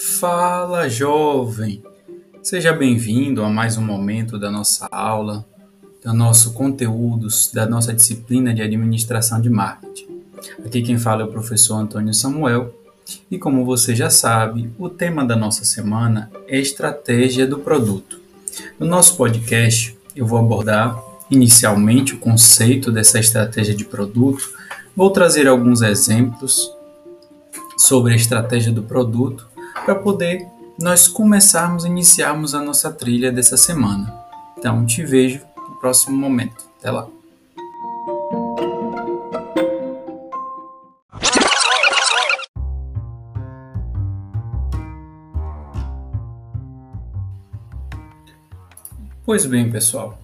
Fala, jovem! Seja bem-vindo a mais um momento da nossa aula, do nosso conteúdos, da nossa disciplina de administração de marketing. Aqui quem fala é o professor Antônio Samuel e, como você já sabe, o tema da nossa semana é estratégia do produto. No nosso podcast, eu vou abordar inicialmente o conceito dessa estratégia de produto, vou trazer alguns exemplos sobre a estratégia do produto para poder nós começarmos, iniciarmos a nossa trilha dessa semana. Então, te vejo no próximo momento. Até lá. Pois bem, pessoal.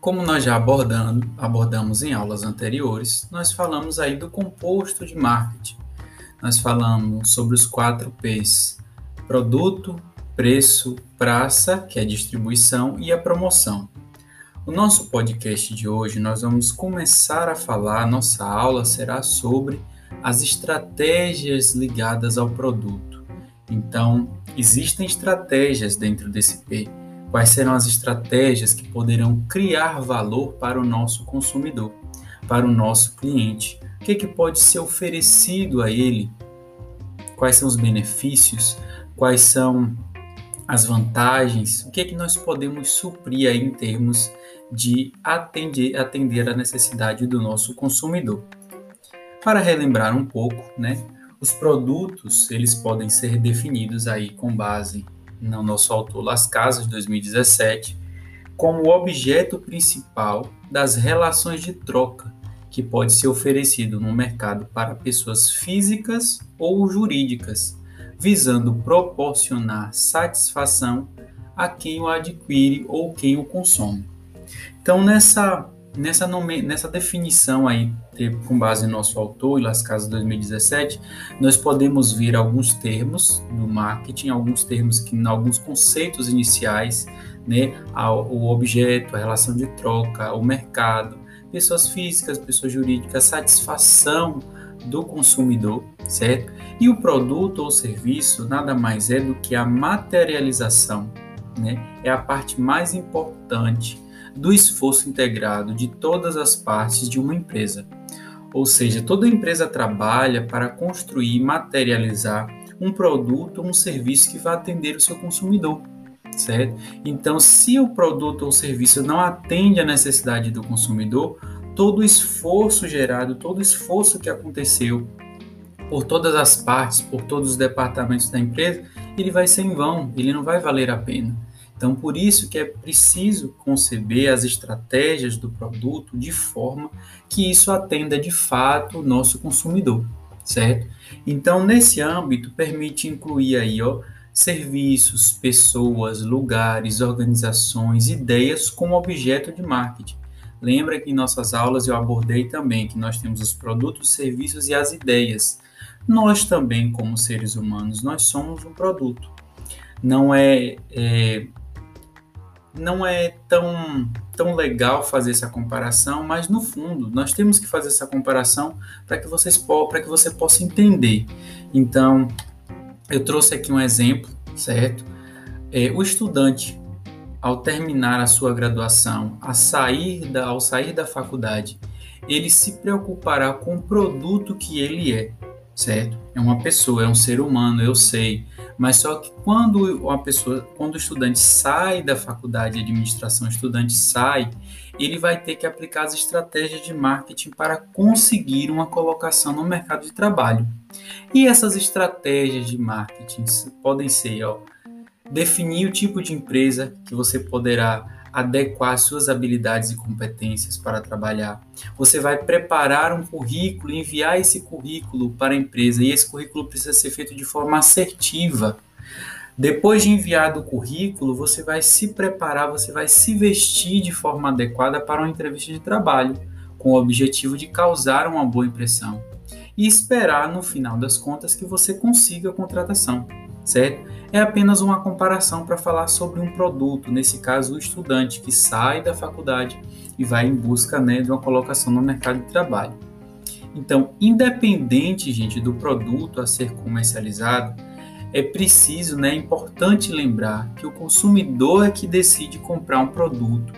Como nós já abordando, abordamos em aulas anteriores, nós falamos aí do composto de marketing nós falamos sobre os quatro P's: produto, preço, praça, que é distribuição, e a promoção. O nosso podcast de hoje nós vamos começar a falar, nossa aula será sobre as estratégias ligadas ao produto. Então, existem estratégias dentro desse P. Quais serão as estratégias que poderão criar valor para o nosso consumidor, para o nosso cliente? O que, que pode ser oferecido a ele? Quais são os benefícios? Quais são as vantagens? O que é que nós podemos suprir aí em termos de atender, atender a necessidade do nosso consumidor? Para relembrar um pouco, né? Os produtos, eles podem ser definidos aí com base no nosso autor Las Casas de 2017 como o objeto principal das relações de troca que pode ser oferecido no mercado para pessoas físicas ou jurídicas, visando proporcionar satisfação a quem o adquire ou quem o consome. Então, nessa, nessa, nome, nessa definição aí, com base no nosso autor, Las Casas 2017, nós podemos ver alguns termos do marketing, alguns termos que, alguns conceitos iniciais, né, o objeto, a relação de troca, o mercado, pessoas físicas, pessoas jurídicas, satisfação do consumidor, certo? E o produto ou serviço nada mais é do que a materialização, né? É a parte mais importante do esforço integrado de todas as partes de uma empresa. Ou seja, toda empresa trabalha para construir e materializar um produto ou um serviço que vai atender o seu consumidor certo? Então, se o produto ou serviço não atende à necessidade do consumidor, todo o esforço gerado, todo o esforço que aconteceu por todas as partes, por todos os departamentos da empresa, ele vai ser em vão, ele não vai valer a pena. Então, por isso que é preciso conceber as estratégias do produto de forma que isso atenda de fato o nosso consumidor, certo? Então, nesse âmbito, permite incluir aí, ó, serviços, pessoas, lugares, organizações, ideias como objeto de marketing. Lembra que em nossas aulas eu abordei também que nós temos os produtos, serviços e as ideias. Nós também, como seres humanos, nós somos um produto. Não é, é não é tão, tão legal fazer essa comparação, mas no fundo nós temos que fazer essa comparação para que vocês para que você possa entender. Então, eu trouxe aqui um exemplo, certo? É, o estudante, ao terminar a sua graduação, a sair da, ao sair da faculdade, ele se preocupará com o produto que ele é, certo? É uma pessoa, é um ser humano, eu sei. Mas só que quando uma pessoa, quando o estudante sai da faculdade de administração, o estudante sai, ele vai ter que aplicar as estratégias de marketing para conseguir uma colocação no mercado de trabalho. E essas estratégias de marketing podem ser, ó, definir o tipo de empresa que você poderá adequar suas habilidades e competências para trabalhar. Você vai preparar um currículo, enviar esse currículo para a empresa e esse currículo precisa ser feito de forma assertiva. Depois de enviado o currículo, você vai se preparar, você vai se vestir de forma adequada para uma entrevista de trabalho, com o objetivo de causar uma boa impressão e esperar, no final das contas, que você consiga a contratação, certo? É apenas uma comparação para falar sobre um produto, nesse caso, o estudante que sai da faculdade e vai em busca né, de uma colocação no mercado de trabalho. Então, independente, gente, do produto a ser comercializado, é preciso, né, é importante lembrar que o consumidor é que decide comprar um produto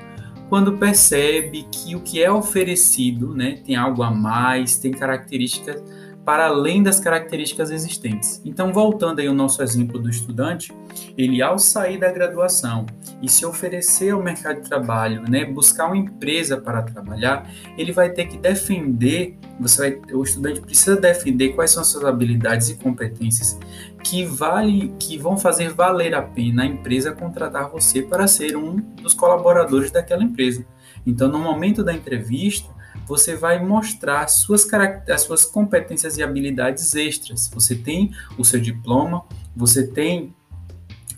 quando percebe que o que é oferecido né, tem algo a mais, tem características para além das características existentes. Então, voltando aí ao nosso exemplo do estudante, ele ao sair da graduação e se oferecer ao mercado de trabalho, né, buscar uma empresa para trabalhar, ele vai ter que defender, você vai, o estudante precisa defender quais são as suas habilidades e competências que vale, que vão fazer valer a pena a empresa contratar você para ser um dos colaboradores daquela empresa. Então, no momento da entrevista, você vai mostrar as suas, as suas competências e habilidades extras. Você tem o seu diploma, você tem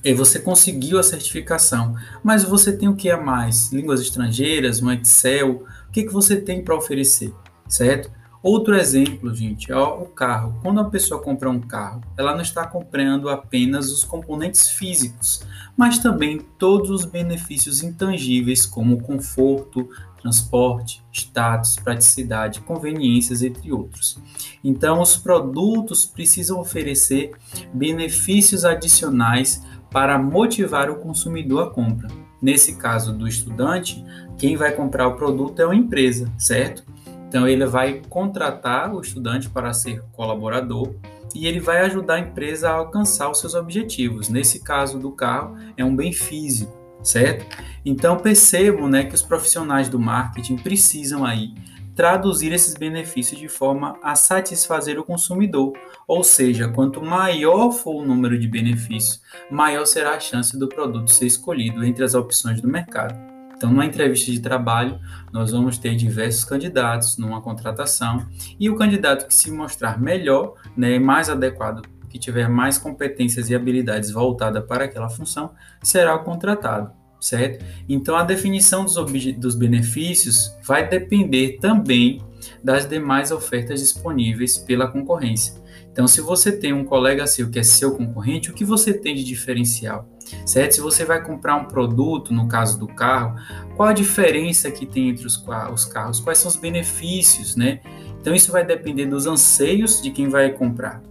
e você conseguiu a certificação, mas você tem o que a mais? Línguas estrangeiras, um Excel, o que, que você tem para oferecer, certo? Outro exemplo, gente, é o carro. Quando a pessoa compra um carro, ela não está comprando apenas os componentes físicos, mas também todos os benefícios intangíveis, como conforto, transporte, status, praticidade, conveniências, entre outros. Então, os produtos precisam oferecer benefícios adicionais para motivar o consumidor à compra. Nesse caso do estudante, quem vai comprar o produto é uma empresa, certo? Então, ele vai contratar o estudante para ser colaborador e ele vai ajudar a empresa a alcançar os seus objetivos. Nesse caso do carro, é um bem físico certo? Então percebam né, que os profissionais do marketing precisam aí traduzir esses benefícios de forma a satisfazer o consumidor. Ou seja, quanto maior for o número de benefícios, maior será a chance do produto ser escolhido entre as opções do mercado. Então, numa entrevista de trabalho, nós vamos ter diversos candidatos numa contratação e o candidato que se mostrar melhor, né, mais adequado que tiver mais competências e habilidades voltadas para aquela função, será o contratado, certo? Então, a definição dos, dos benefícios vai depender também das demais ofertas disponíveis pela concorrência. Então, se você tem um colega seu que é seu concorrente, o que você tem de diferencial? Certo? Se você vai comprar um produto, no caso do carro, qual a diferença que tem entre os, os carros? Quais são os benefícios, né? Então, isso vai depender dos anseios de quem vai comprar.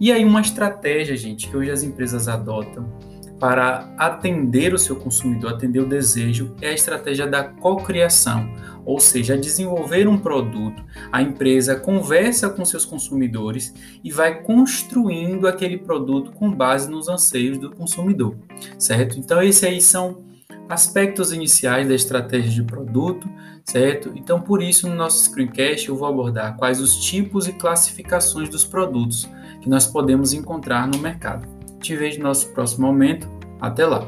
E aí uma estratégia, gente, que hoje as empresas adotam para atender o seu consumidor, atender o desejo, é a estratégia da cocriação, ou seja, desenvolver um produto. A empresa conversa com seus consumidores e vai construindo aquele produto com base nos anseios do consumidor, certo? Então esses aí são aspectos iniciais da estratégia de produto, certo? Então, por isso, no nosso screencast, eu vou abordar quais os tipos e classificações dos produtos que nós podemos encontrar no mercado. Te vejo no nosso próximo momento. Até lá!